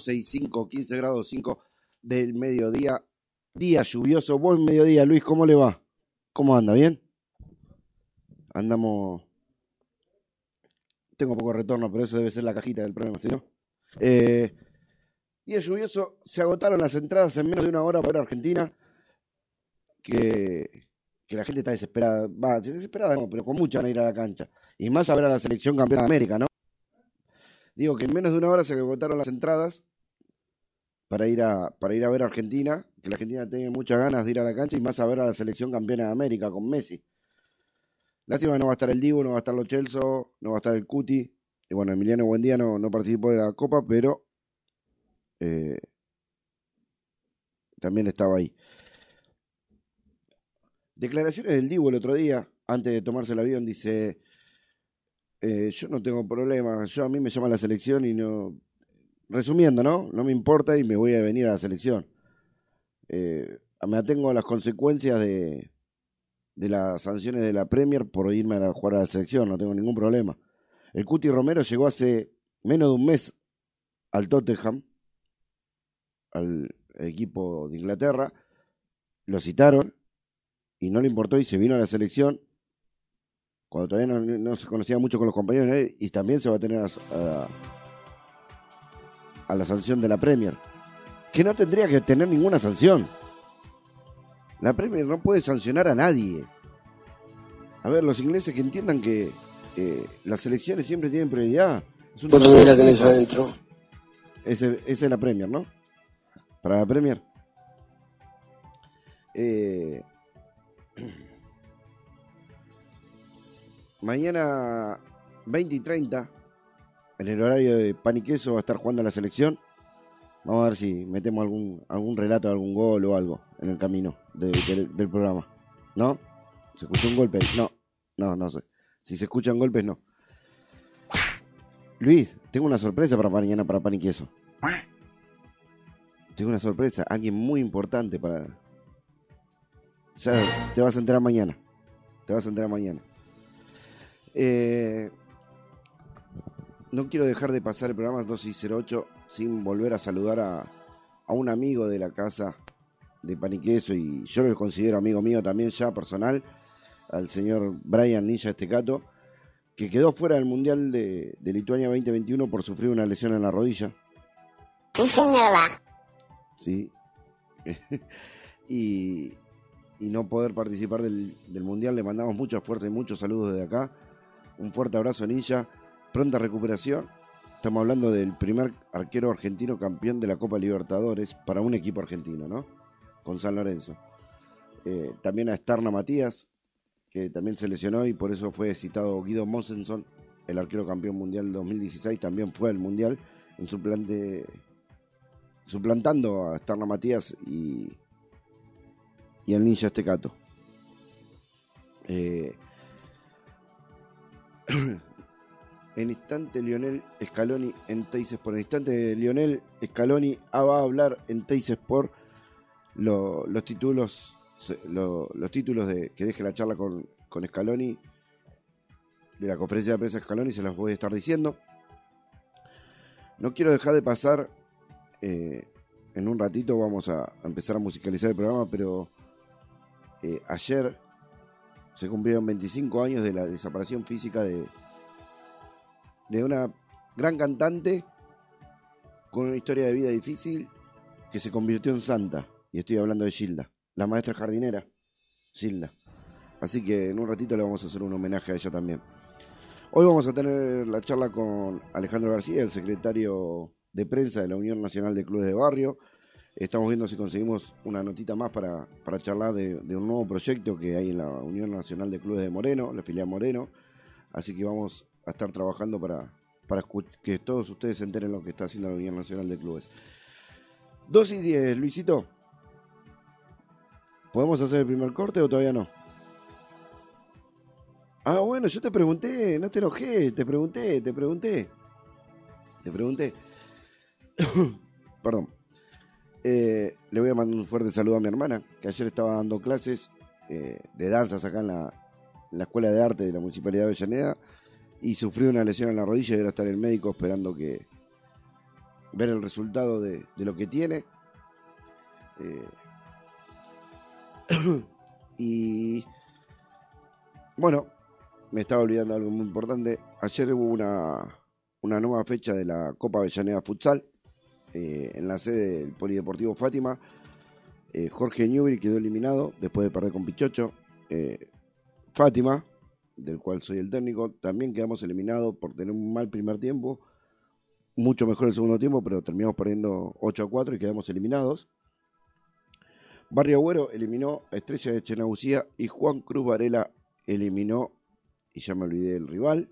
12 y 5, 15 grados 5 del mediodía. Día lluvioso, buen mediodía. Luis, ¿cómo le va? ¿Cómo anda? ¿Bien? Andamos. Tengo poco retorno, pero eso debe ser la cajita del problema, ¿sí no? Eh, día lluvioso, se agotaron las entradas en menos de una hora para Argentina. Que, que la gente está desesperada. Va, desesperada, pero con mucha van a ir a la cancha. Y más a ver a la selección campeona de América, ¿no? Digo que en menos de una hora se agotaron las entradas para ir a, para ir a ver a Argentina, que la Argentina tiene muchas ganas de ir a la cancha y más a ver a la selección campeona de América con Messi. Lástima que no va a estar el Divo, no va a estar los Chelsea, no va a estar el Cuti. Y bueno, Emiliano Buendía no, no participó de la Copa, pero eh, también estaba ahí. Declaraciones del Divo el otro día, antes de tomarse el avión, dice, eh, yo no tengo problema, yo a mí me llama la selección y no... Resumiendo, ¿no? No me importa y me voy a venir a la selección. Eh, me atengo a las consecuencias de, de las sanciones de la Premier por irme a jugar a la selección, no tengo ningún problema. El Cuti Romero llegó hace menos de un mes al Tottenham, al equipo de Inglaterra, lo citaron y no le importó y se vino a la selección cuando todavía no, se conocía mucho con los compañeros ¿eh? y también se va a tener a, a la sanción de la Premier, que no tendría que tener ninguna sanción. La Premier no puede sancionar a nadie. A ver, los ingleses que entiendan que eh, las elecciones siempre tienen prioridad. Es la tenés adentro? Esa es la Premier, ¿no? Para la Premier. Eh, mañana 20 y 30, en el horario de pan y queso, va a estar jugando la selección. Vamos a ver si metemos algún, algún relato, algún gol o algo en el camino del programa. ¿No? ¿Se escuchó un golpe? No, no, no sé. Si se escuchan golpes, no. Luis, tengo una sorpresa para mañana para pan y queso. Tengo una sorpresa, alguien muy importante para... Ya te vas a enterar mañana. Te vas a enterar mañana. Eh, no quiero dejar de pasar el programa 208 sin volver a saludar a, a un amigo de la casa de Paniqueso y yo lo considero amigo mío también ya personal, al señor Brian Ninja Estecato, que quedó fuera del Mundial de, Lituania 2021 por sufrir una lesión en la rodilla. Sí, señora. Sí. y, y no poder participar del, del Mundial, le mandamos mucha fuerza y muchos saludos desde acá. Un fuerte abrazo, Ninja. Pronta recuperación Estamos hablando del primer arquero argentino campeón de la Copa Libertadores para un equipo argentino, ¿no? Con San Lorenzo. Eh, también a Starna Matías, que también se lesionó y por eso fue citado Guido Mossenson, el arquero campeón mundial 2016, también fue al mundial en su suplantando a Starna Matías y, y al Ninja Estecato. Eh, en instante Lionel Scaloni en Teis por En instante Lionel Scaloni va a hablar en Teis por los títulos los títulos de que deje la charla con, con Scaloni de la conferencia de prensa Scaloni se las voy a estar diciendo. No quiero dejar de pasar eh, en un ratito vamos a, empezar a musicalizar el programa, pero eh, ayer se cumplieron 25 años de la desaparición física de, de una gran cantante con una historia de vida difícil que se convirtió en santa. Y estoy hablando de Gilda, la maestra jardinera, Gilda. Así que en un ratito le vamos a hacer un homenaje a ella también. Hoy vamos a tener la charla con Alejandro García, el secretario de prensa de la Unión Nacional de Clubes de Barrio. Estamos viendo si conseguimos una notita más para, para charlar de, de, un nuevo proyecto que hay en la Unión Nacional de Clubes de Moreno, la filial Moreno. Así que vamos estar trabajando para, para que todos ustedes se enteren lo que está haciendo la Unión Nacional de Clubes. 2 y 10, Luisito. ¿Podemos hacer el primer corte o todavía no? Ah, bueno, yo te pregunté, no te enojé, te pregunté, te pregunté. Te pregunté. Perdón. Eh, le voy a mandar un fuerte saludo a mi hermana, que ayer estaba dando clases eh, de danzas acá en la, en la Escuela de Arte de la Municipalidad de Avellaneda y sufrió una lesión en la rodilla y ahora está en el médico esperando que, ver el resultado de, lo que tiene. Eh, y bueno, me estaba olvidando algo muy importante. Ayer hubo una, una nueva fecha de la Copa Avellaneda Futsal eh, en la sede del Polideportivo Fátima. Eh, Jorge Newbery quedó eliminado después de perder con Pichocho. Fátima, del cual soy el técnico, también quedamos eliminados por tener un mal primer tiempo. Mucho mejor el segundo tiempo, pero terminamos perdiendo 8 a 4 y quedamos eliminados. Barrio Agüero eliminó a Estrella de Chenabucía y Juan Cruz Varela eliminó, y ya me olvidé del rival.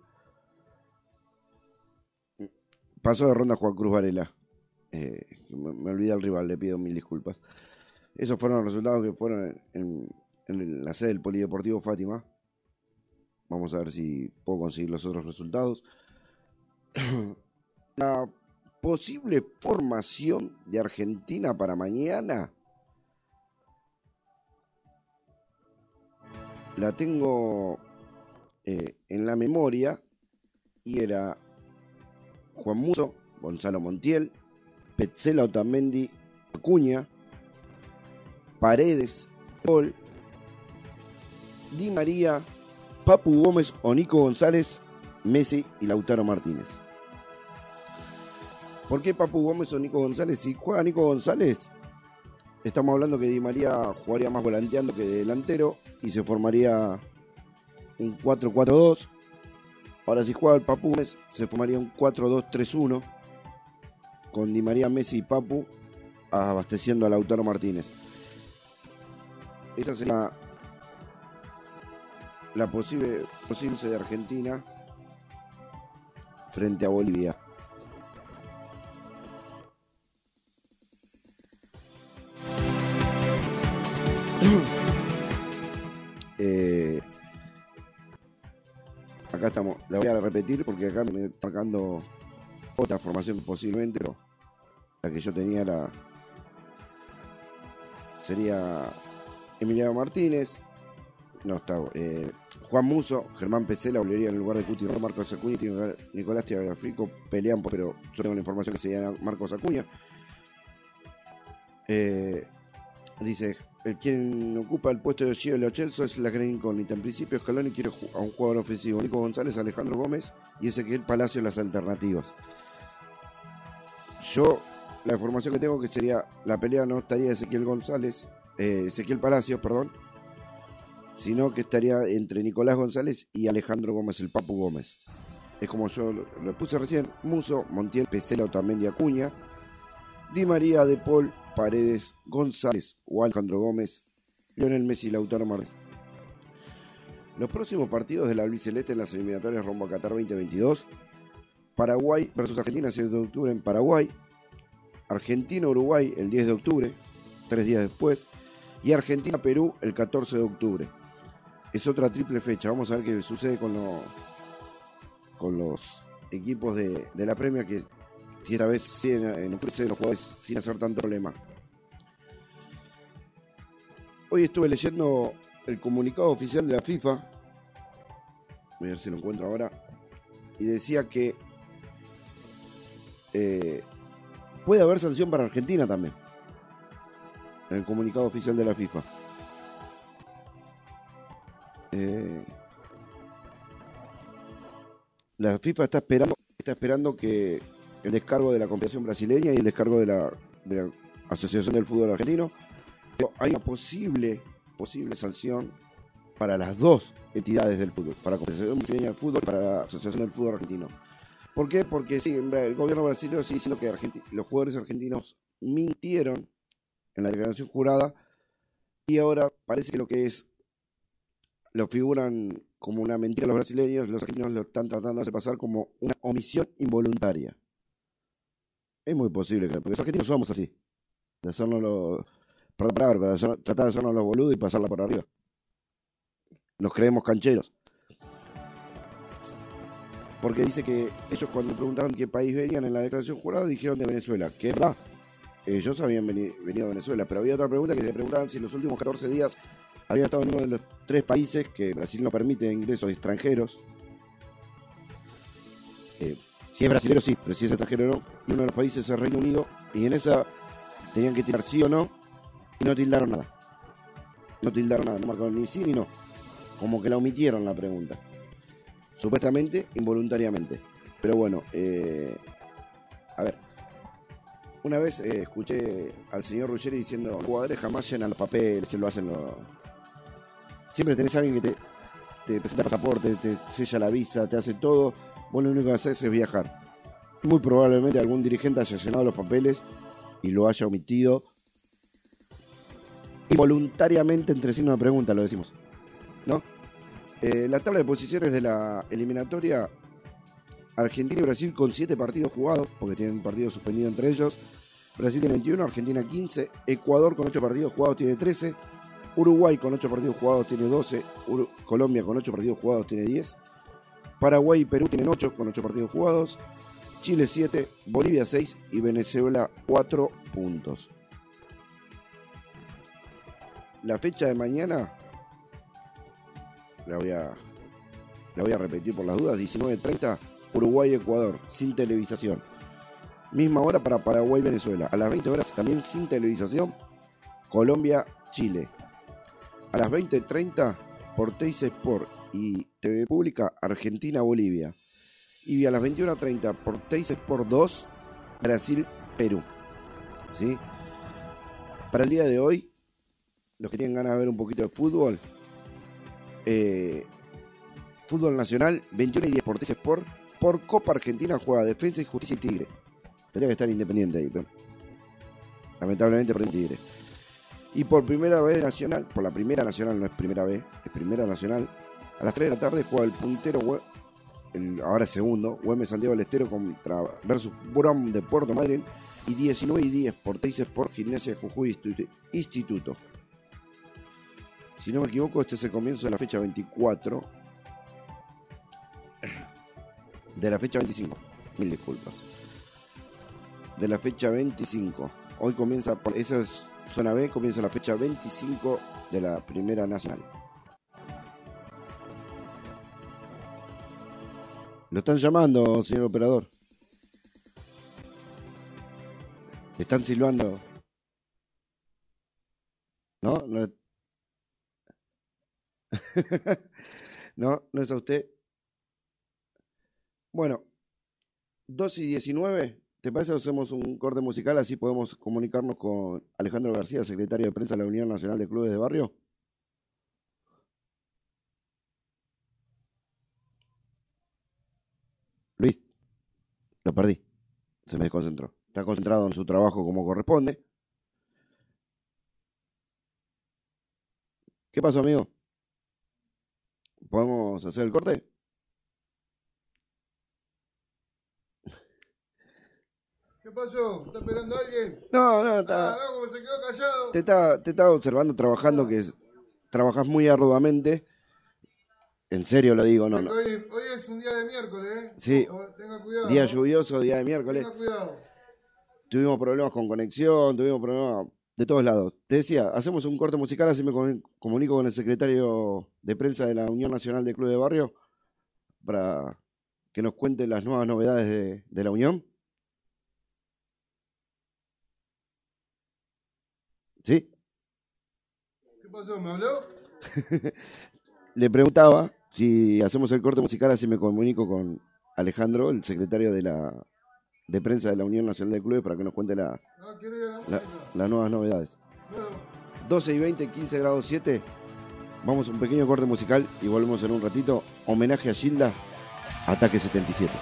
Pasó de ronda Juan Cruz Varela. Eh, me, olvidé del rival, le pido mil disculpas. Esos fueron los resultados que fueron en la sede del Polideportivo Fátima. Vamos a ver si puedo conseguir los otros resultados. La posible formación de Argentina para mañana la tengo eh, en la memoria y era Juan Muso, Gonzalo Montiel, Petzela Otamendi, Acuña, Paredes, Paul, Di María, Papu Gómez o Nico González, Messi y Lautaro Martínez. ¿Por qué Papu Gómez o Nico González? Si juega Nico González, estamos hablando que Di María jugaría más volanteando que delantero y se formaría un 4-4-2. Ahora si juega el Papu Gómez, se formaría un 4-2-3-1 con Di María, Messi y Papu abasteciendo a Lautaro Martínez. Esa sería la posible posible de Argentina frente a Bolivia. Eh, acá estamos, la voy a repetir porque acá me está marcando otra formación posiblemente, pero la que yo tenía era sería Emiliano Martínez, no está, eh, Juan Muso, Germán Pesela volvería en el lugar de Cuti Marcos Acuña y Nicolás Tiagafrico pelean, pero yo tengo la información que sería Marcos Acuña. Eh, dice, quien ocupa el puesto de Gio Lochelso es la gran incógnita. En principio Scaloni quiere a un jugador ofensivo, Nico González, Alejandro Gómez y Ezequiel Palacio las alternativas. Yo, la información que tengo que sería, la pelea no estaría Ezequiel González, eh, Ezequiel Palacios, perdón, sino que estaría entre Nicolás González y Alejandro Gómez, el Papu Gómez. Es como yo lo, puse recién, Muso, Montiel, Pesela, Otamendi, Acuña, Di María, De Paul, Paredes, González o Alejandro Gómez, Lionel Messi, Lautaro Martínez. Los próximos partidos de la albiceleste en las eliminatorias rumbo a Qatar 2022. Paraguay versus Argentina, 7 de octubre en Paraguay. Argentina-Uruguay el 10 de octubre, tres días después. Y Argentina-Perú el 14 de octubre. Es otra triple fecha. Vamos a ver qué sucede con, lo, con los equipos de, de la Premier que si esta vez siguen en los jugadores sin hacer tanto problema. Hoy estuve leyendo el comunicado oficial de la FIFA. Voy a ver si lo encuentro ahora. Y decía que eh, puede haber sanción para Argentina también. En el comunicado oficial de la FIFA. Eh, la FIFA está esperando, está esperando que el descargo de la competición brasileña y el descargo de la, de la Asociación del Fútbol Argentino. Hay una posible, posible sanción para las dos entidades del fútbol, para la Confederación Brasileña del Fútbol y para la Asociación del Fútbol Argentino. ¿Por qué? Porque el gobierno brasileño sigue diciendo que los jugadores argentinos mintieron en la declaración jurada y ahora parece que lo que es lo figuran como una mentira los brasileños, los argentinos lo están tratando de hacer pasar como una omisión involuntaria. Es muy posible, porque los argentinos somos así. De hacernos los. Perdón, hacer, tratar de hacernos los boludos y pasarla por arriba. Nos creemos cancheros. Porque dice que ellos cuando preguntaron qué país venían en la declaración jurada dijeron de Venezuela. Que es verdad. Ellos habían venido, de Venezuela. Pero había otra pregunta que se preguntaban si en los últimos 14 días había estado en uno de los tres países que Brasil no permite ingresos extranjeros. Eh, Si es brasileño, sí, pero si es extranjero, no. Y uno de los países es Reino Unido. Y en esa tenían que tirar sí o no. Y no tildaron nada. No tildaron nada, no marcaron ni sí ni no. Como que la omitieron la pregunta. Supuestamente, involuntariamente. Pero bueno, eh, a ver. Una vez eh, escuché al señor Ruggeri diciendo, los jugadores jamás llenan los papeles, se lo hacen los... Siempre tenés a alguien que te, te presenta pasaporte, te sella la visa, te hace todo. Vos lo único que haces es viajar. Muy probablemente algún dirigente haya llenado los papeles y lo haya omitido. Involuntariamente entre sí una pregunta, lo decimos. ¿No? Eh, la tabla de posiciones de la eliminatoria Argentina y Brasil con 7 partidos jugados, porque tienen partidos suspendidos entre ellos. Brasil tiene 21, Argentina 15, Ecuador con 8 partidos jugados tiene 13, Uruguay con 8 partidos jugados tiene 12, Colombia con 8 partidos jugados tiene 10, Paraguay y Perú tienen 8 con 8 partidos jugados, Chile 7, Bolivia 6 y Venezuela 4 puntos. La fecha de mañana la voy a, la voy a repetir por las dudas, 19.30 Uruguay-Ecuador, sin televisación. Misma hora para Paraguay-Venezuela. A las 20 horas también sin televisación, Colombia-Chile. A las 20.30 por Teis Sport y TV Pública Argentina-Bolivia. Y a las 21.30 por Teis Sport 2 Brasil-Perú. ¿Sí? Para el día de hoy, los que tienen ganas de ver un poquito de fútbol, eh, fútbol nacional, 21 y 10 por Teis Sport por Copa Argentina juega Defensa y Justicia y Tigre. Tendría que estar independiente ahí, pero lamentablemente por el Tigre. Y por primera vez nacional, por la primera nacional, no es primera vez, es primera nacional, a las 3 de la tarde juega el puntero, el, ahora segundo, Güemes Santiago del Estero contra, versus Brom de Puerto Madryn y 19 y 10 por Teis Sport Gimnasia Jujuy Instituto. Si no me equivoco, este es el comienzo de la fecha 24 de la fecha 25. Mil disculpas. De la fecha 25. Hoy comienza, por esa es zona B, comienza la fecha 25 de la Primera Nacional. Lo están llamando, señor operador. están silbando. ¿No? No, no, no es a usted. Bueno, 2 y 19, ¿te parece que hacemos un corte musical? Así podemos comunicarnos con Alejandro García, secretario de prensa de la Unión Nacional de Clubes de Barrio. Luis, lo perdí. Se me desconcentró. Está concentrado en su trabajo como corresponde. ¿Qué pasó, amigo? ¿Podemos hacer el corte? ¿Qué pasó? ¿Está esperando a alguien? No, no, está. Ah, no, como se quedó callado. Te estaba, te estaba observando trabajando, que es- trabajas muy arduamente. En serio lo digo, no, no. Hoy, hoy es un día de miércoles, ¿eh? Sí. Tenga cuidado. Día lluvioso, día de miércoles. Tenga cuidado. Tuvimos problemas con conexión, tuvimos problemas de todos lados. Te decía, hacemos un corte musical, así me comu- comunico con el secretario de prensa de la Unión Nacional de Club de Barrio para que nos cuente las nuevas novedades de, de la Unión. ¿Sí? ¿Qué pasó? ¿Me habló? Le preguntaba si hacemos el corte musical, así me comunico con Alejandro, el secretario de la de prensa de la Unión Nacional de Clubes, para que nos cuente la, Ah, quiero ir a la la- música. las nuevas novedades. Bueno, 12 y 20, 15 grados 7. Vamos a un pequeño corte musical y volvemos en un ratito. Homenaje a Gilda, Ataque 77.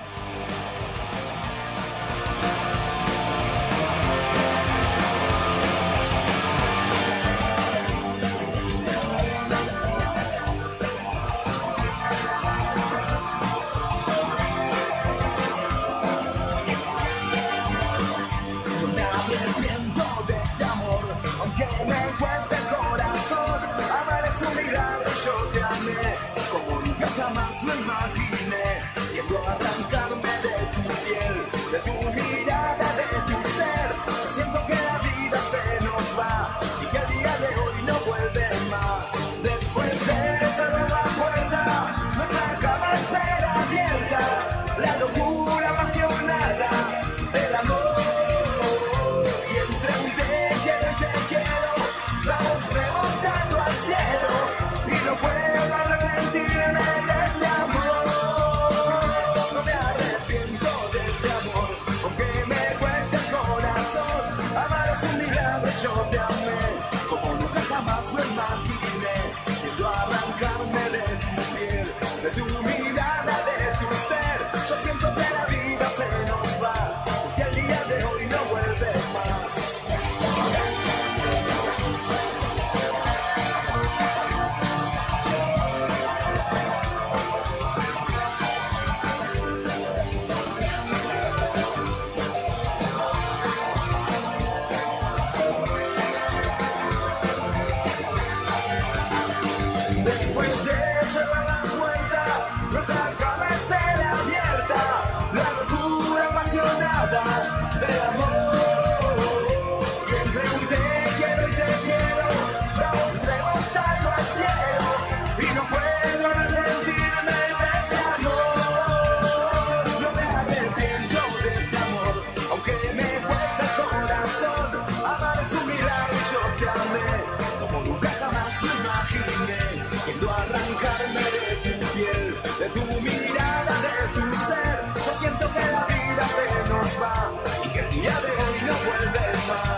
Se nos va y que el día de hoy no vuelve más.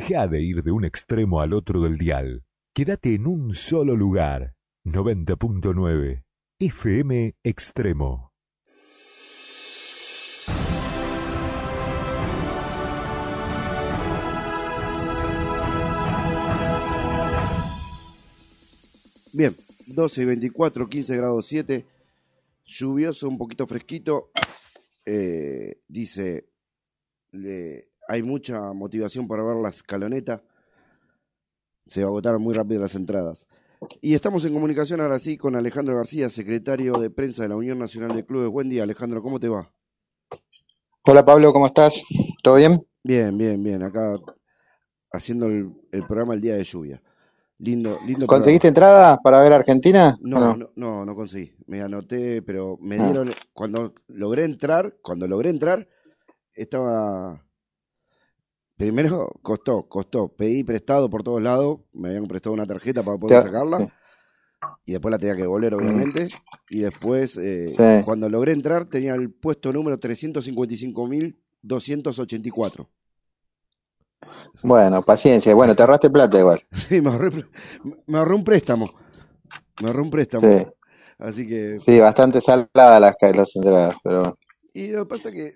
Deja de ir de un extremo al otro del dial. Quédate en un solo lugar. 90.9 FM Extremo. Bien, 12 y 24, 15 grados 7. Lluvioso, un poquito fresquito. Eh, dice, le- hay mucha motivación para ver la escaloneta. Se va a agotar muy rápido las entradas. Y estamos en comunicación ahora sí con Alejandro García, secretario de prensa de la Unión Nacional de Clubes. Buen día, Alejandro, ¿cómo te va? Hola Pablo, ¿cómo estás? ¿Todo bien? Bien, bien, bien. Acá haciendo el, el programa el día de lluvia. Lindo, lindo ¿Conseguiste entrada para ver Argentina? No, ¿O no, no, no conseguí. Me anoté, pero me Ah. dieron, cuando logré entrar, cuando logré entrar, estaba, primero costó, costó, pedí prestado por todos lados, me habían prestado una tarjeta para poder sacarla, y después la tenía que devolver, obviamente, y después, eh, Sí. cuando logré entrar, tenía el puesto número 355.284. Bueno, paciencia. Bueno, te ahorraste plata igual. Sí, me ahorré, me ahorré un préstamo, me ahorré un préstamo, Sí, así que... sí, bastante salada las, las entradas, pero bueno. Y lo que pasa que,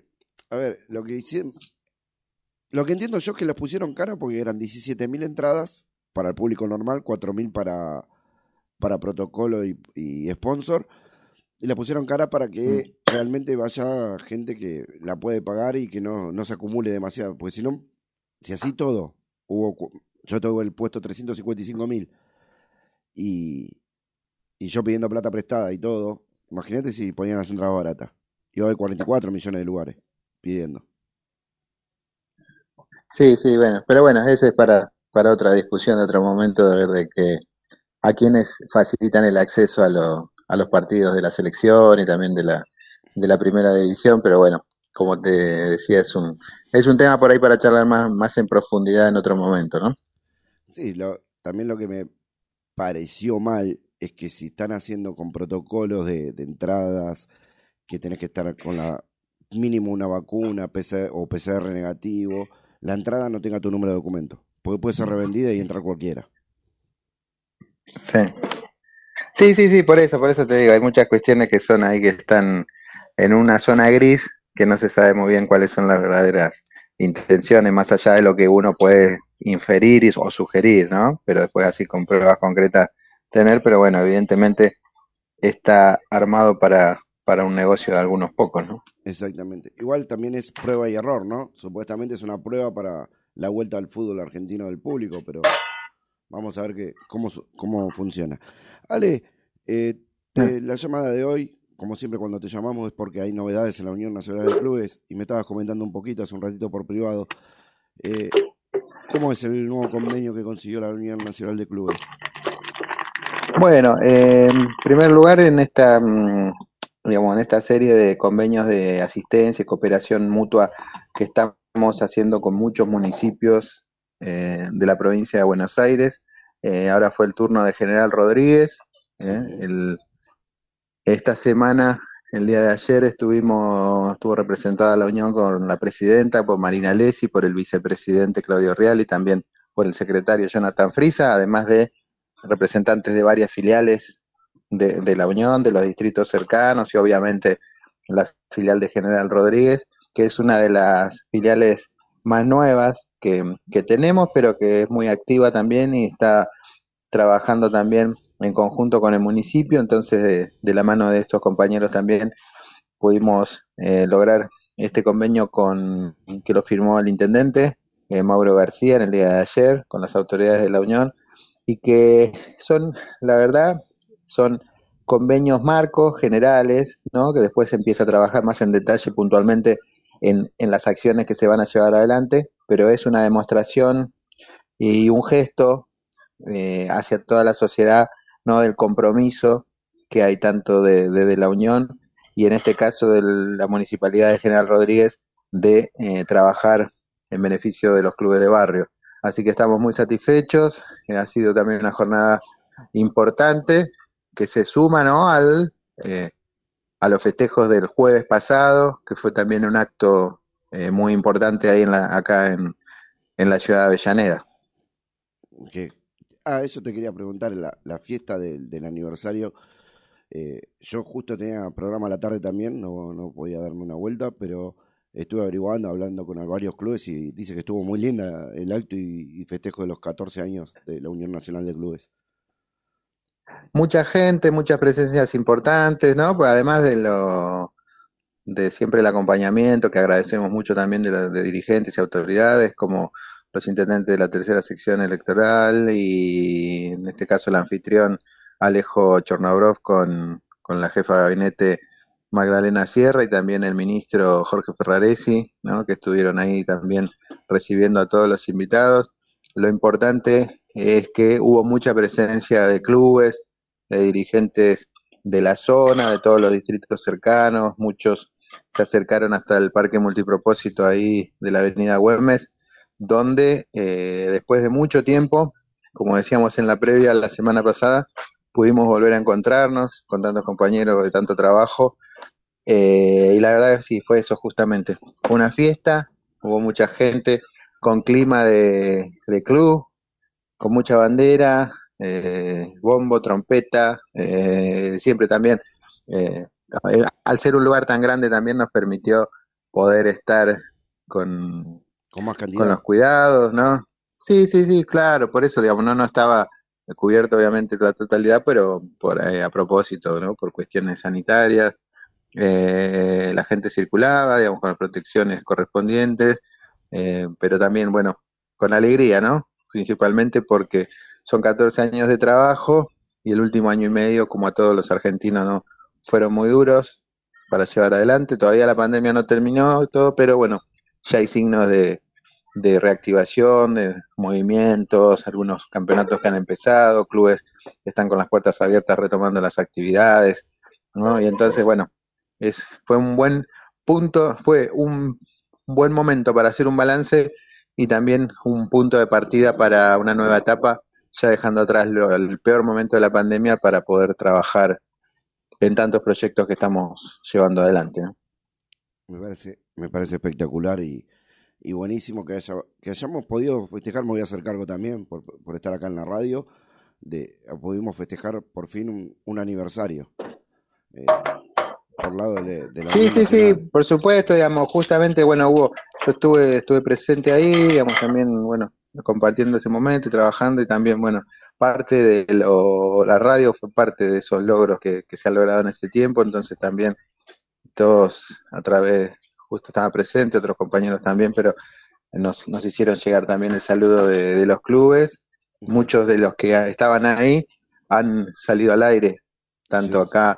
a ver, lo que hicieron, lo que entiendo yo es que las pusieron cara porque eran 17.000 entradas para el público normal, 4.000 para, para protocolo y, y sponsor, y la pusieron cara para que realmente vaya gente que la puede pagar y que no, no se acumule demasiado, porque si no, si así todo, hubo, yo tengo el puesto 355.000 y, y yo pidiendo plata prestada y todo, imagínate si ponían las entradas baratas. Iba a haber 44 millones de lugares pidiendo. Sí, sí, bueno. Pero bueno, ese es para, para otra discusión de otro momento, de ver de que a quienes facilitan el acceso a, lo- a los partidos de la selección y también de la, de la primera división, pero bueno, como te decía, es un, es un tema por ahí para charlar más, más en profundidad en otro momento, ¿no? Sí, lo, también lo que me pareció mal es que si están haciendo con protocolos de, entradas que tenés que estar con la mínimo una vacuna PC o PCR negativo, la entrada no tenga tu número de documento, porque puede ser revendida y entrar cualquiera. Sí. Sí, sí, sí, por eso, por eso te digo, hay muchas cuestiones que son ahí que están en una zona gris que no se sabe muy bien cuáles son las verdaderas intenciones, más allá de lo que uno puede inferir y- o sugerir, ¿no? Pero después así con pruebas concretas tener, pero bueno, evidentemente está armado para, para un negocio de algunos pocos, ¿no? Exactamente. Igual también es prueba y error, ¿no? Supuestamente es una prueba para la vuelta al fútbol argentino del público, pero vamos a ver que, cómo, cómo funciona. Ale, eh, te- la llamada de hoy, como siempre cuando te llamamos es porque hay novedades en la Unión Nacional de Clubes y me estabas comentando un poquito hace un ratito por privado. eh, ¿Cómo es el nuevo convenio que consiguió la Unión Nacional de Clubes? Bueno, eh, en primer lugar, en esta, mm, digamos, en esta serie de convenios de asistencia y cooperación mutua que estamos haciendo con muchos municipios eh, de la provincia de Buenos Aires, eh, ahora fue el turno de General Rodríguez. eh, esta semana, el día de ayer, estuvimos, estuvo representada la unión con la presidenta, por Marina Lesi, por el vicepresidente Claudio Real y también por el secretario Jonathan Frisa, además de representantes de varias filiales de, la Unión, de los distritos cercanos y obviamente la filial de General Rodríguez, que es una de las filiales más nuevas que, que tenemos, pero que es muy activa también y está trabajando también en conjunto con el municipio, entonces de, de la mano de estos compañeros también pudimos eh, lograr este convenio con que lo firmó el intendente eh, Mauro García en el día de ayer con las autoridades de la Unión y que son, la verdad, son convenios marcos generales, ¿no? que después se empieza a trabajar más en detalle puntualmente en, en las acciones que se van a llevar adelante, pero es una demostración y un gesto eh, hacia toda la sociedad, ¿no? del compromiso que hay tanto de, de- de la Unión y en este caso de la Municipalidad de General Rodríguez de eh, trabajar en beneficio de los clubes de barrio. Así que estamos muy satisfechos, eh, ha sido también una jornada importante que se suma ¿no? al, eh, a los festejos del jueves pasado, que fue también un acto eh, muy importante ahí en la, acá en, en la ciudad de Avellaneda. Que- ah, eso te quería preguntar, la, la fiesta del, del aniversario. eh, yo justo tenía programa a la tarde también, no, no podía darme una vuelta, pero estuve averiguando, hablando con varios clubes y dice que estuvo muy linda el acto y, y festejo de los 14 años de la Unión Nacional de Clubes. Mucha gente, muchas presencias importantes, ¿no? Pues además de lo de siempre el acompañamiento, que agradecemos mucho también de, la- de dirigentes y autoridades, como los intendentes de la tercera sección electoral y en este caso el anfitrión Alejo Chornobrov con, con la jefa de gabinete Magdalena Sierra y también el ministro Jorge Ferraresi, ¿no? que estuvieron ahí también recibiendo a todos los invitados. Lo importante es que hubo mucha presencia de clubes, de dirigentes de la zona, de todos los distritos cercanos, muchos se acercaron hasta el parque multipropósito ahí de la avenida Güemes, donde eh, después de mucho tiempo, como decíamos en la previa la semana pasada, pudimos volver a encontrarnos con tantos compañeros de tanto trabajo. eh, y la verdad que sí, fue eso justamente. Una fiesta, hubo mucha gente con clima de club, con mucha bandera, eh, bombo, trompeta, eh, siempre también, eh, al ser un lugar tan grande también nos permitió poder estar con, Con más con cantidad. los cuidados, ¿no? Sí, sí, sí, claro, por eso, digamos, no, no estaba cubierto obviamente la totalidad, pero por eh, a propósito, ¿no? Por cuestiones sanitarias, eh, la gente circulaba, digamos, con las protecciones correspondientes, eh, pero también, bueno, con alegría, ¿no? Principalmente porque son 14 años de trabajo y el último año y medio, como a todos los argentinos, ¿no? Fueron muy duros para llevar adelante. Todavía la pandemia no terminó todo, pero bueno, ya hay signos de, de reactivación, de movimientos, algunos campeonatos que han empezado, clubes que están con las puertas abiertas retomando las actividades, ¿no? Y entonces, bueno, es, fue un buen punto, fue un buen momento para hacer un balance y también un punto de partida para una nueva etapa, ya dejando atrás lo- el peor momento de la pandemia para poder trabajar en tantos proyectos que estamos llevando adelante. Me parece, me parece espectacular y, buenísimo que, haya, que hayamos podido festejar. Me voy a hacer cargo también por, por estar acá en la radio. De, pudimos festejar por fin un, un aniversario. Eh, por lado de, de la Sí, Unión sí, sí, por supuesto, digamos, justamente, bueno, hubo, yo estuve, estuve presente ahí, digamos, también, bueno, compartiendo ese momento y trabajando y también, bueno, parte de lo, la radio fue parte de esos logros que, que se han logrado en este tiempo, entonces también todos a través, justo estaba presente, otros compañeros también, pero nos, nos hicieron llegar también el saludo de, de los clubes, muchos de los que estaban ahí han salido al aire, tanto Sí. acá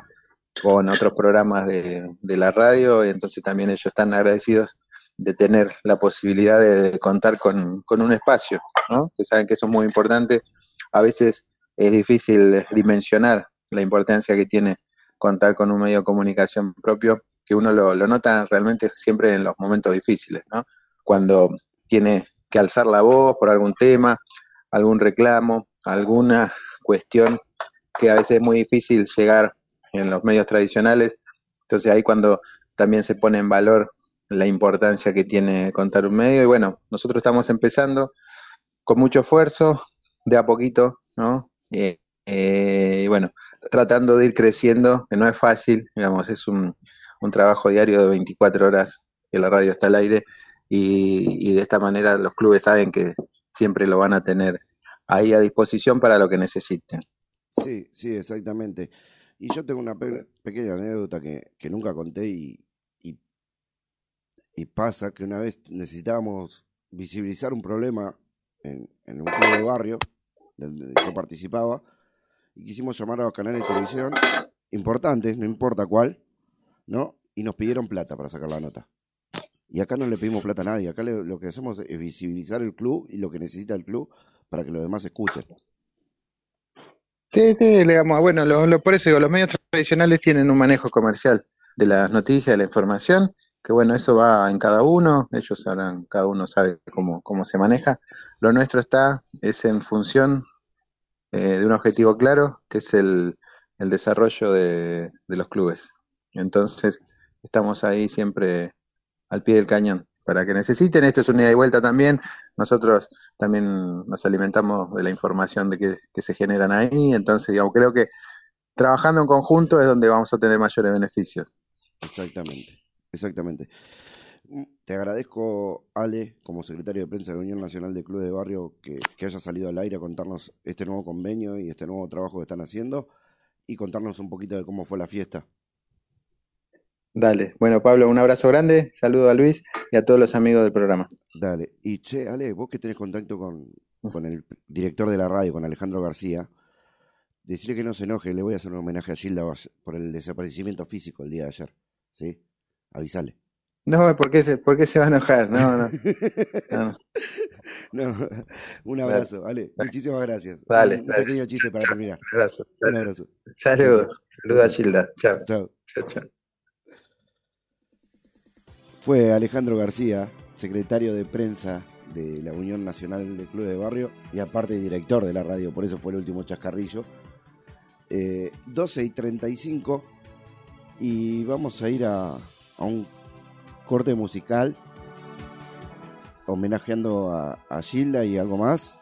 con otros programas de, de la radio, y entonces también ellos están agradecidos de tener la posibilidad de, contar con, con un espacio, ¿no? Que saben que eso es muy importante. A veces es difícil dimensionar la importancia que tiene contar con un medio de comunicación propio, que uno lo, lo nota realmente siempre en los momentos difíciles, ¿no? Cuando tiene que alzar la voz por algún tema, algún reclamo, alguna cuestión que a veces es muy difícil llegar en los medios tradicionales. Entonces ahí cuando también se pone en valor la importancia que tiene contar un medio. Y bueno, nosotros estamos empezando con mucho esfuerzo, de a poquito, ¿no? Eh, eh, y bueno, tratando de ir creciendo, que no es fácil, digamos, es un, un trabajo diario de 24 horas que la radio está al aire y, y de esta manera los clubes saben que siempre lo van a tener ahí a disposición para lo que necesiten. Sí, sí, exactamente. Y yo tengo una pe- pequeña anécdota que, que nunca conté y, y, pasa que una vez necesitábamos visibilizar un problema en, en un club de barrio donde yo participaba y quisimos llamar a los canales de televisión importantes, no importa cuál, ¿no? Y nos pidieron plata para sacar la nota. Y acá no le pedimos plata a nadie, acá le- lo que hacemos es visibilizar el club y lo que necesita el club para que los demás escuchen. Sí, sí, digamos, bueno, lo, lo- por eso digo, los medios tradicionales tienen un manejo comercial de las noticias, de la información, que bueno, eso va en cada uno, ellos sabrán, cada uno sabe cómo, cómo se maneja. Lo nuestro está, es en función eh, de un objetivo claro, que es el, el desarrollo de, de los clubes. Entonces, estamos ahí siempre al pie del cañón. Para que necesiten, esto es un ida y vuelta también. Nosotros también nos alimentamos de la información de que, se generan ahí. Entonces, digamos, creo que trabajando en conjunto es donde vamos a tener mayores beneficios. Exactamente, exactamente. Mm, Te agradezco, Ale, como secretario de prensa de la Unión Nacional de Clubes de Barrio, que, que haya salido al aire a contarnos este nuevo convenio y este nuevo trabajo que están haciendo y contarnos un poquito de cómo fue la fiesta. Dale. Bueno, Pablo, un abrazo grande. Saludo a Luis y a todos los amigos del programa. Dale. Y che, Ale, vos que tenés contacto con, con el director de la radio, con Alejandro García, decirle que no se enoje, le voy a hacer un homenaje a Gilda por el desaparecimiento físico el día de ayer. ¿Sí? Avisale. No, ¿por qué se, por qué se va a enojar? No, no. no. No, un abrazo, Ale. Muchísimas gracias. Dale, un, un dale. pequeño chiste para terminar. Abrazo. Un abrazo. Saludos. Saludos a Gilda. Chao. Chao. Chao, chao. Fue Alejandro García, secretario de prensa de la Unión Nacional de Clubes de Barrio y aparte director de la radio, por eso fue el último chascarrillo. Eh, 12 y 35 y vamos a ir a, un corte musical homenajeando a, a Gilda y algo más.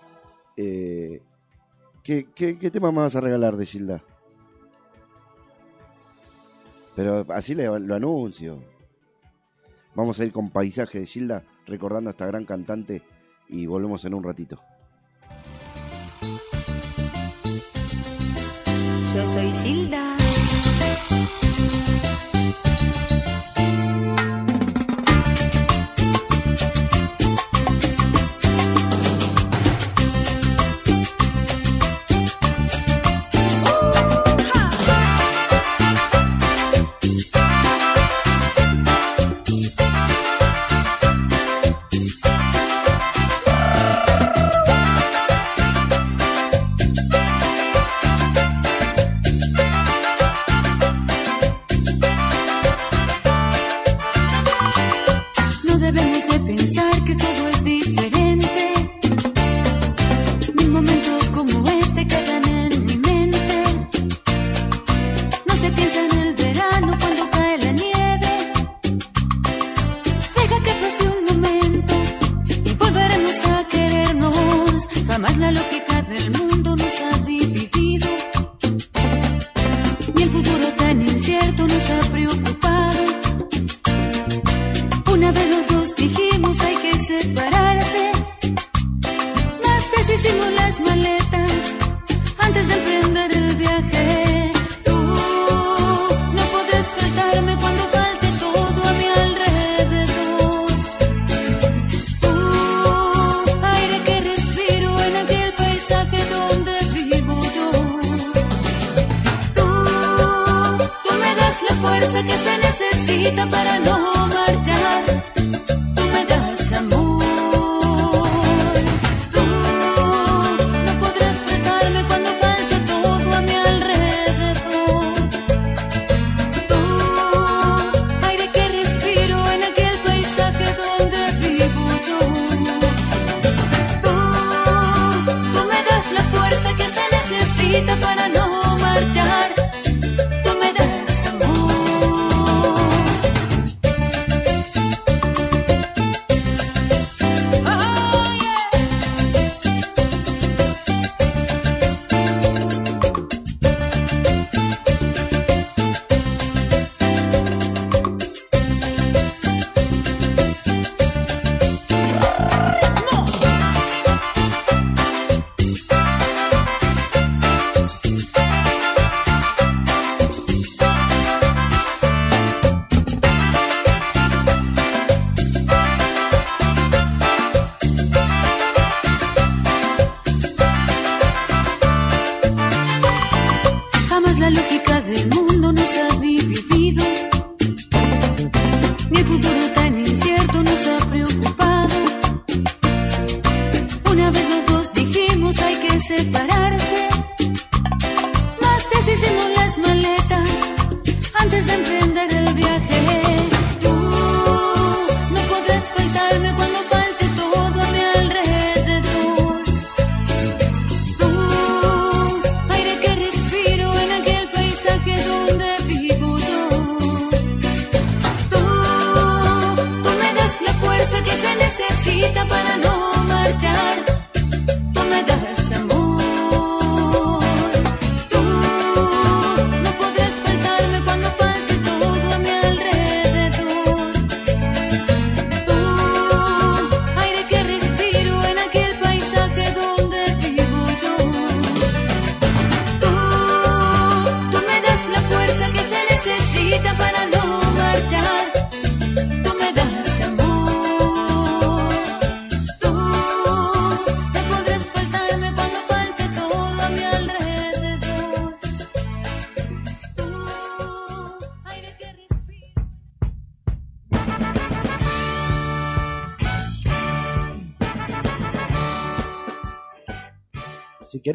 Eh, ¿qué, qué, qué tema me vas a regalar de Gilda? Pero así le- lo anuncio. Vamos a ir con paisaje de Gilda, recordando a esta gran cantante y volvemos en un ratito. Yo soy Gilda.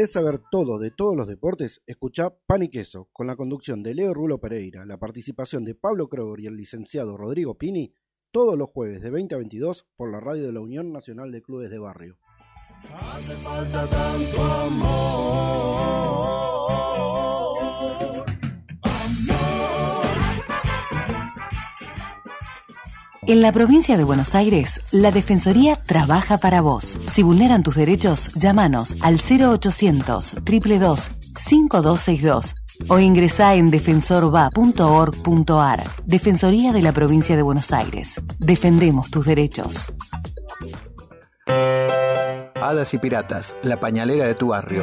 Querés saber todo de todos los deportes, escuchá Pan y Queso, con la conducción de Leo Rulo Pereira, la participación de Pablo Kroger y el licenciado Rodrigo Pini, todos los jueves de 20 a 22 por la radio de la Unión Nacional de Clubes de Barrio. Hace falta tanto amor. En la provincia de Buenos Aires, la Defensoría trabaja para vos. Si vulneran tus derechos, llámanos al 0800 222 5262 o ingresá en defensorva.org.ar. Defensoría de la provincia de Buenos Aires. Defendemos tus derechos. Hadas y Piratas, la pañalera de tu barrio.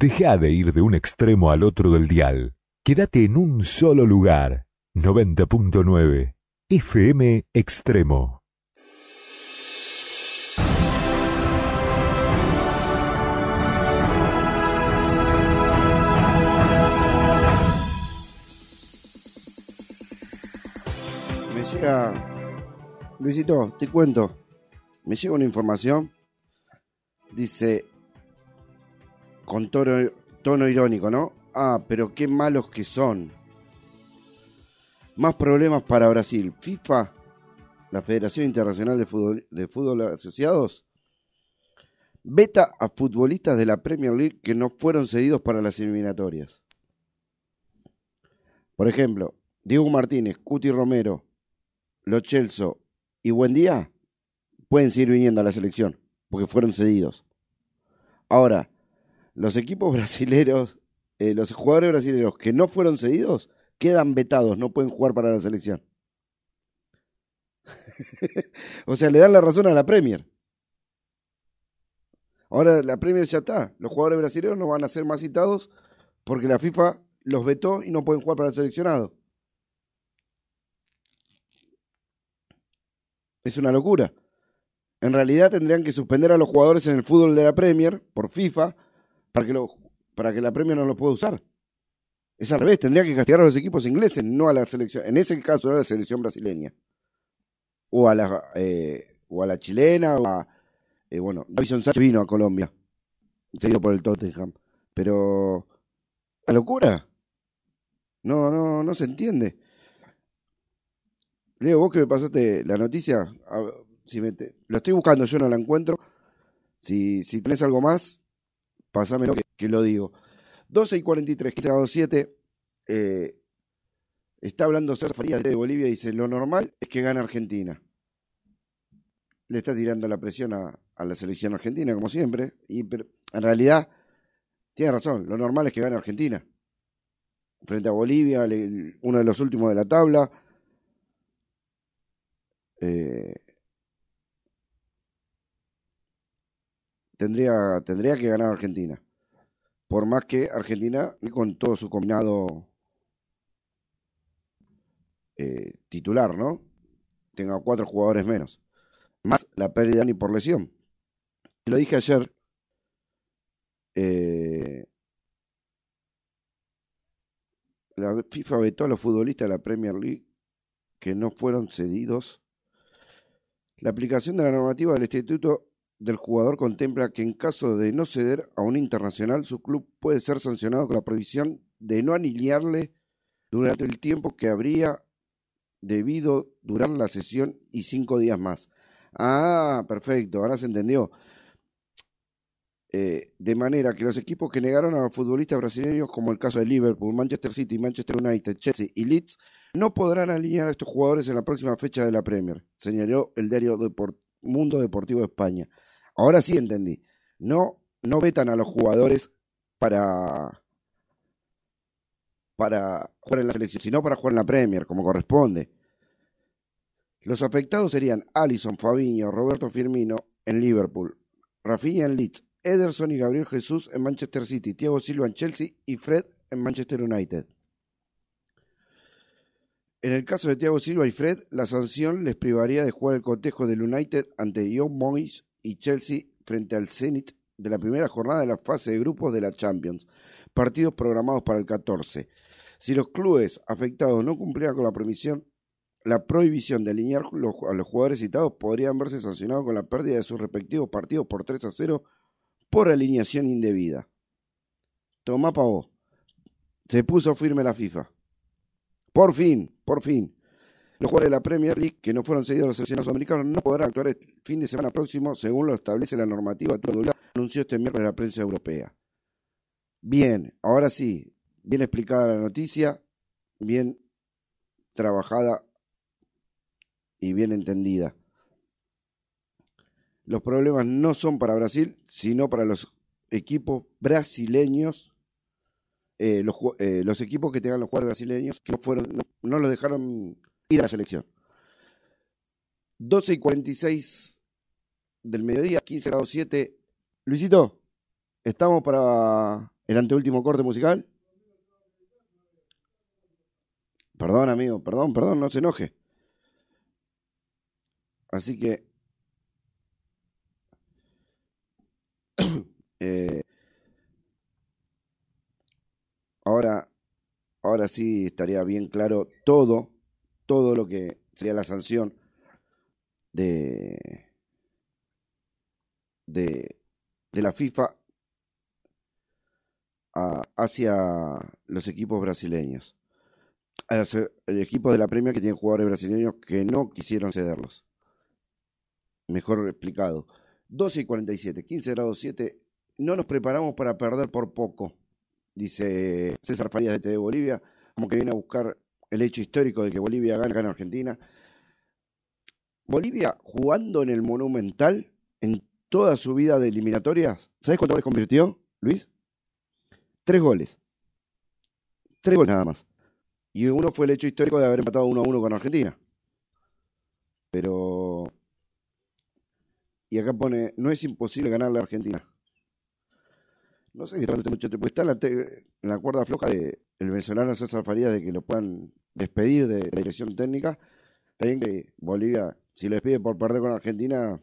Deja de ir de un extremo al otro del dial. Quédate en un solo lugar. 90.9 FM Extremo. Me llega. Luisito, te cuento. Me llega una información. Dice. Con tono, irónico, ¿no? Ah, pero qué malos que son. Más problemas para Brasil. FIFA, la Federación Internacional de Fútbol, de Fútbol Asociados, veta a futbolistas de la Premier League que no fueron cedidos para las eliminatorias. Por ejemplo, Diego Martínez, Cuti Romero, Lo Celso y Buendía pueden seguir viniendo a la selección porque fueron cedidos. Ahora, los equipos brasileños, eh, los jugadores brasileños que no fueron cedidos quedan vetados, no pueden jugar para la selección. o sea, le dan la razón a la Premier. Ahora la Premier ya está. Los jugadores brasileños no van a ser más citados porque la FIFA los vetó y no pueden jugar para el seleccionado. Es una locura. En realidad tendrían que suspender a los jugadores en el fútbol de la Premier por FIFA para que, lo- para que la Premier no los pueda usar. Es al revés, tendría que castigar a los equipos ingleses, no a la selección. En ese caso, no a la selección brasileña. O a la, eh, o a la chilena, o a. eh, bueno, Davison Sánchez vino a Colombia, seguido por el Tottenham. Pero. ¿La locura? No, no, no se entiende. Leo, vos que me pasaste la noticia, si me te- lo estoy buscando, yo no la encuentro. Si, si tenés algo más, pasámelo que, que lo digo. 12 y 43, 15 a 7. Eh, está hablando César Farías de Bolivia y dice: Lo normal es que gane Argentina. Le está tirando la presión a, a la selección argentina, como siempre. Y pero, en realidad, tiene razón: lo normal es que gane Argentina. Frente a Bolivia, uno de los últimos de la tabla. Eh, tendría, tendría que ganar Argentina. Por más que Argentina, con todo su combinado eh, titular, ¿no? Tenga cuatro jugadores menos. Más la pérdida ni por lesión. Lo dije ayer. eh, la FIFA vetó a los futbolistas de la Premier League que no fueron cedidos. La aplicación de la normativa del Instituto del Jugador contempla que en caso de no ceder a un internacional, su club puede ser sancionado con la prohibición de no aniliarle durante el tiempo que habría debido durar la sesión y cinco días más. Ah, perfecto, ahora se entendió. Eh, de manera que los equipos que negaron a los futbolistas brasileños, como el caso de Liverpool, Manchester City, Manchester United, Chelsea y Leeds, no podrán alinear a estos jugadores en la próxima fecha de la Premier, señaló el diario Mundo Deportivo de España. Ahora sí entendí. No, no vetan a los jugadores para, para jugar en la selección, sino para jugar en la Premier, como corresponde. Los afectados serían Alison, Fabinho, Roberto Firmino en Liverpool, Rafinha en Leeds, Ederson y Gabriel Jesús en Manchester City, Thiago Silva en Chelsea y Fred en Manchester United. En el caso de Thiago Silva y Fred, la sanción les privaría de jugar el cotejo del United ante Young Boys y Chelsea frente al Zenit de la primera jornada de la fase de grupos de la Champions, partidos programados para el 14. Si los clubes afectados no cumplieran con la permisión, la prohibición de alinear a los jugadores citados podrían verse sancionados con la pérdida de sus respectivos partidos por 3 a 0 por alineación indebida. Tomá pa' vos. Se puso firme la FIFA. Por fin, por fin. Los jugadores de la Premier League que no fueron cedidos a los seleccionados americanos no podrán actuar el fin de semana próximo según lo establece la normativa actual, anunció este miércoles la prensa europea. Bien, ahora sí, bien explicada la noticia, bien trabajada y bien entendida. Los problemas no son para Brasil, sino para los equipos brasileños, eh, los, eh, los equipos que tengan los jugadores brasileños que fueron, no los dejaron ir a la selección. 12 y 46 del mediodía, 15 grados 7. Luisito, ¿estamos para el anteúltimo corte musical? Perdón, amigo, perdón, perdón, no se enoje. Así que eh, ahora, ahora sí estaría bien claro todo, todo lo que sería la sanción de, de, de la FIFA hacia los equipos brasileños. A los eh, el equipo de la Premier que tienen jugadores brasileños que no quisieron cederlos. Mejor explicado. 12 y 47, 15 grados 7. No nos preparamos para perder por poco, dice César Farías de TV Bolivia, como que viene a buscar el hecho histórico de que Bolivia gana, gana Argentina. Bolivia jugando en el Monumental en toda su vida de eliminatorias. ¿Sabes cuántos goles convirtió, Luis? Tres goles. Tres goles nada más. Y uno fue el hecho histórico de haber empatado uno a uno con Argentina. pero... Y acá pone, no es imposible ganarle a Argentina. No sé qué está este muchacho, porque está en la, en la cuerda floja de el venezolano César Farías de que lo puedan despedir de la dirección técnica. Bien que Bolivia, si lo despide por perder con Argentina,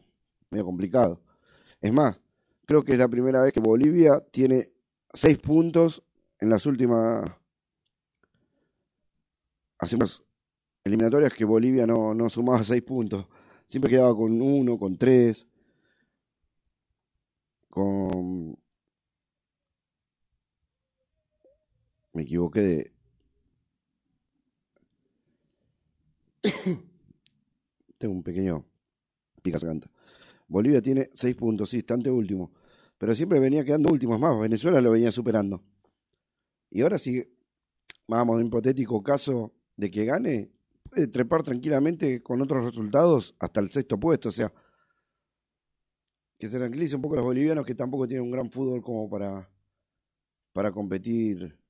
medio complicado. Es más, creo que es la primera vez que Bolivia tiene seis puntos en las últimas hacemos eliminatorias que Bolivia no, no sumaba seis puntos. Siempre quedaba con uno, con tres, con... Me equivoqué de... Tengo un pequeño pica garganta. Bolivia tiene seis puntos, sí, está último. Pero siempre venía quedando últimos más. Venezuela lo venía superando. Y ahora sí, vamos, un hipotético caso de que gane, puede trepar tranquilamente con otros resultados hasta el sexto puesto. O sea, que se tranquilice un poco los bolivianos que tampoco tienen un gran fútbol como para, para competir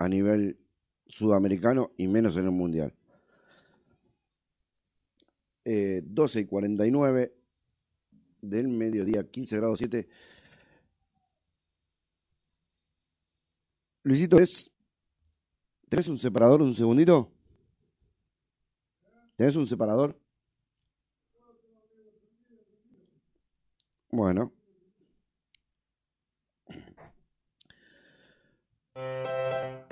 a nivel sudamericano y menos en el mundial. Eh, 12 y 49 del mediodía, 15 grados 7. Luisito, ¿es, ¿tenés un separador un segundito? ¿Tenés un separador? Bueno,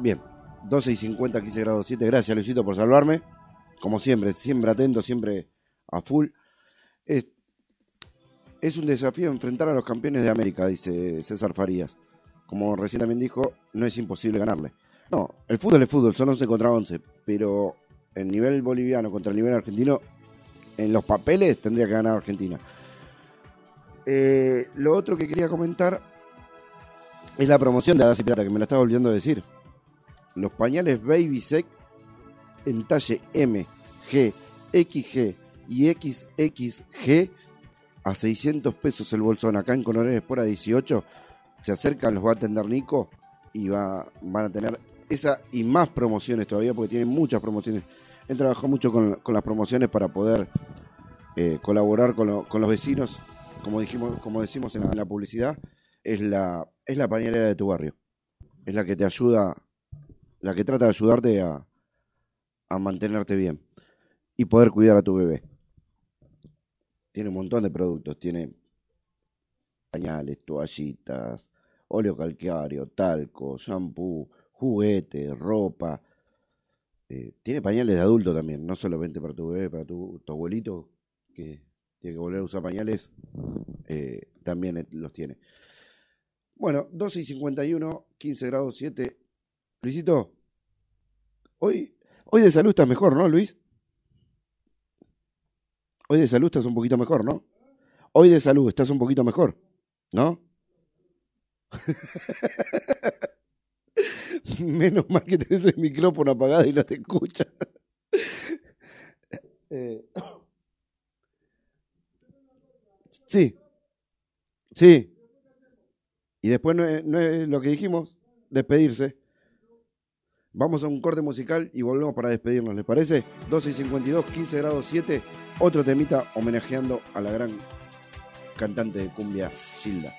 Bien. 12 y 50, 15 grados 7. Gracias, Luisito, por salvarme. Como siempre, siempre atento, siempre a full. Es, un desafío enfrentar a los campeones de América, dice César Farías. Como recién también dijo, no es imposible ganarle. No, el fútbol es fútbol, son 11 contra 11. Pero el nivel boliviano contra el nivel argentino, en los papeles tendría que ganar Argentina. Eh, lo otro que quería comentar es la promoción de Hadas y Pirata, que me la estaba volviendo a decir. Los pañales Baby Sec en talle M, G, XG y XXG a 600 pesos el bolsón. Acá en Coronel Espora 18 se acercan, los va a atender Nico y va, van a tener esa y más promociones todavía porque tienen muchas promociones. Él trabajó mucho con, con las promociones para poder eh, colaborar con, lo- con los vecinos. Como dijimos, como decimos en la, en la publicidad, es la, es la pañalera de tu barrio. Es la que te ayuda, la que trata de ayudarte a, a mantenerte bien y poder cuidar a tu bebé. Tiene un montón de productos, tiene pañales, toallitas, óleo calcáreo, talco, shampoo, juguete, ropa. Eh, tiene pañales de adulto también, no solamente para tu bebé, para tu, tu abuelito que tiene que volver a usar pañales, eh, también los tiene. Bueno, 12 y 51, 15 grados 7. Luisito, hoy, hoy de salud estás mejor, ¿no, Luis? Hoy de salud estás un poquito mejor, ¿no? Hoy de salud estás un poquito mejor, ¿no? Menos mal que tenés el micrófono apagado y no te escucha. Eh, Sí, sí. Y después no es, no es lo que dijimos, despedirse. Vamos a un corte musical y volvemos para despedirnos, ¿les parece? 12 y 52, 15 grados 7, otro temita homenajeando a la gran cantante de cumbia, Gilda.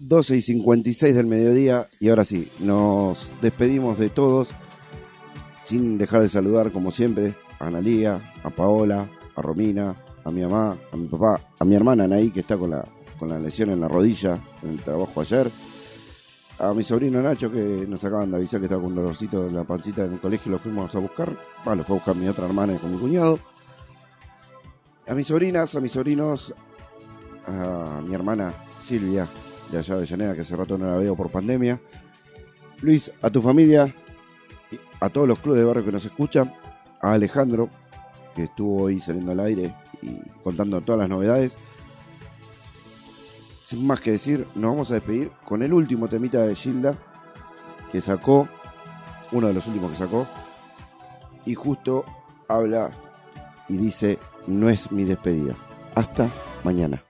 12 y 56 del mediodía y ahora sí, nos despedimos de todos sin dejar de saludar como siempre a Analía, a Paola, a Romina, a mi mamá, a mi papá, a mi hermana Anaí que está con la, con la lesión en la rodilla en el trabajo ayer, a mi sobrino Nacho que nos acaban de avisar que estaba con un dolorcito en la pancita en el colegio y lo fuimos a buscar, ah, lo fue a buscar mi otra hermana con mi cuñado, a mis sobrinas, a mis sobrinos, a mi hermana Silvia de allá de Llanera, que hace rato no la veo por pandemia. Luis, a tu familia, a todos los clubes de barrio que nos escuchan, a Alejandro, que estuvo hoy saliendo al aire y contando todas las novedades. Sin más que decir, nos vamos a despedir con el último temita de Gilda, que sacó, uno de los últimos que sacó, y justo habla y dice, no es mi despedida. Hasta mañana.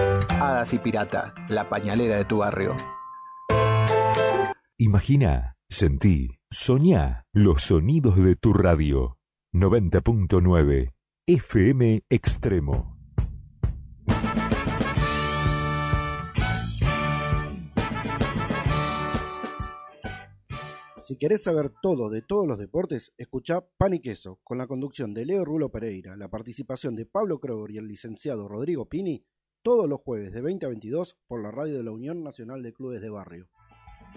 Hadas y Pirata, la pañalera de tu barrio. Imagina, sentí, soñá los sonidos de tu radio. 90.9 FM Extremo. Si querés saber todo de todos los deportes, escuchá Pan y Queso, con la conducción de Leo Rulo Pereira, la participación de Pablo Kroger y el licenciado Rodrigo Pini, todos los jueves de 20 a 22 por la radio de la Unión Nacional de Clubes de Barrio.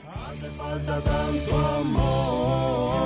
Hace falta tanto amor.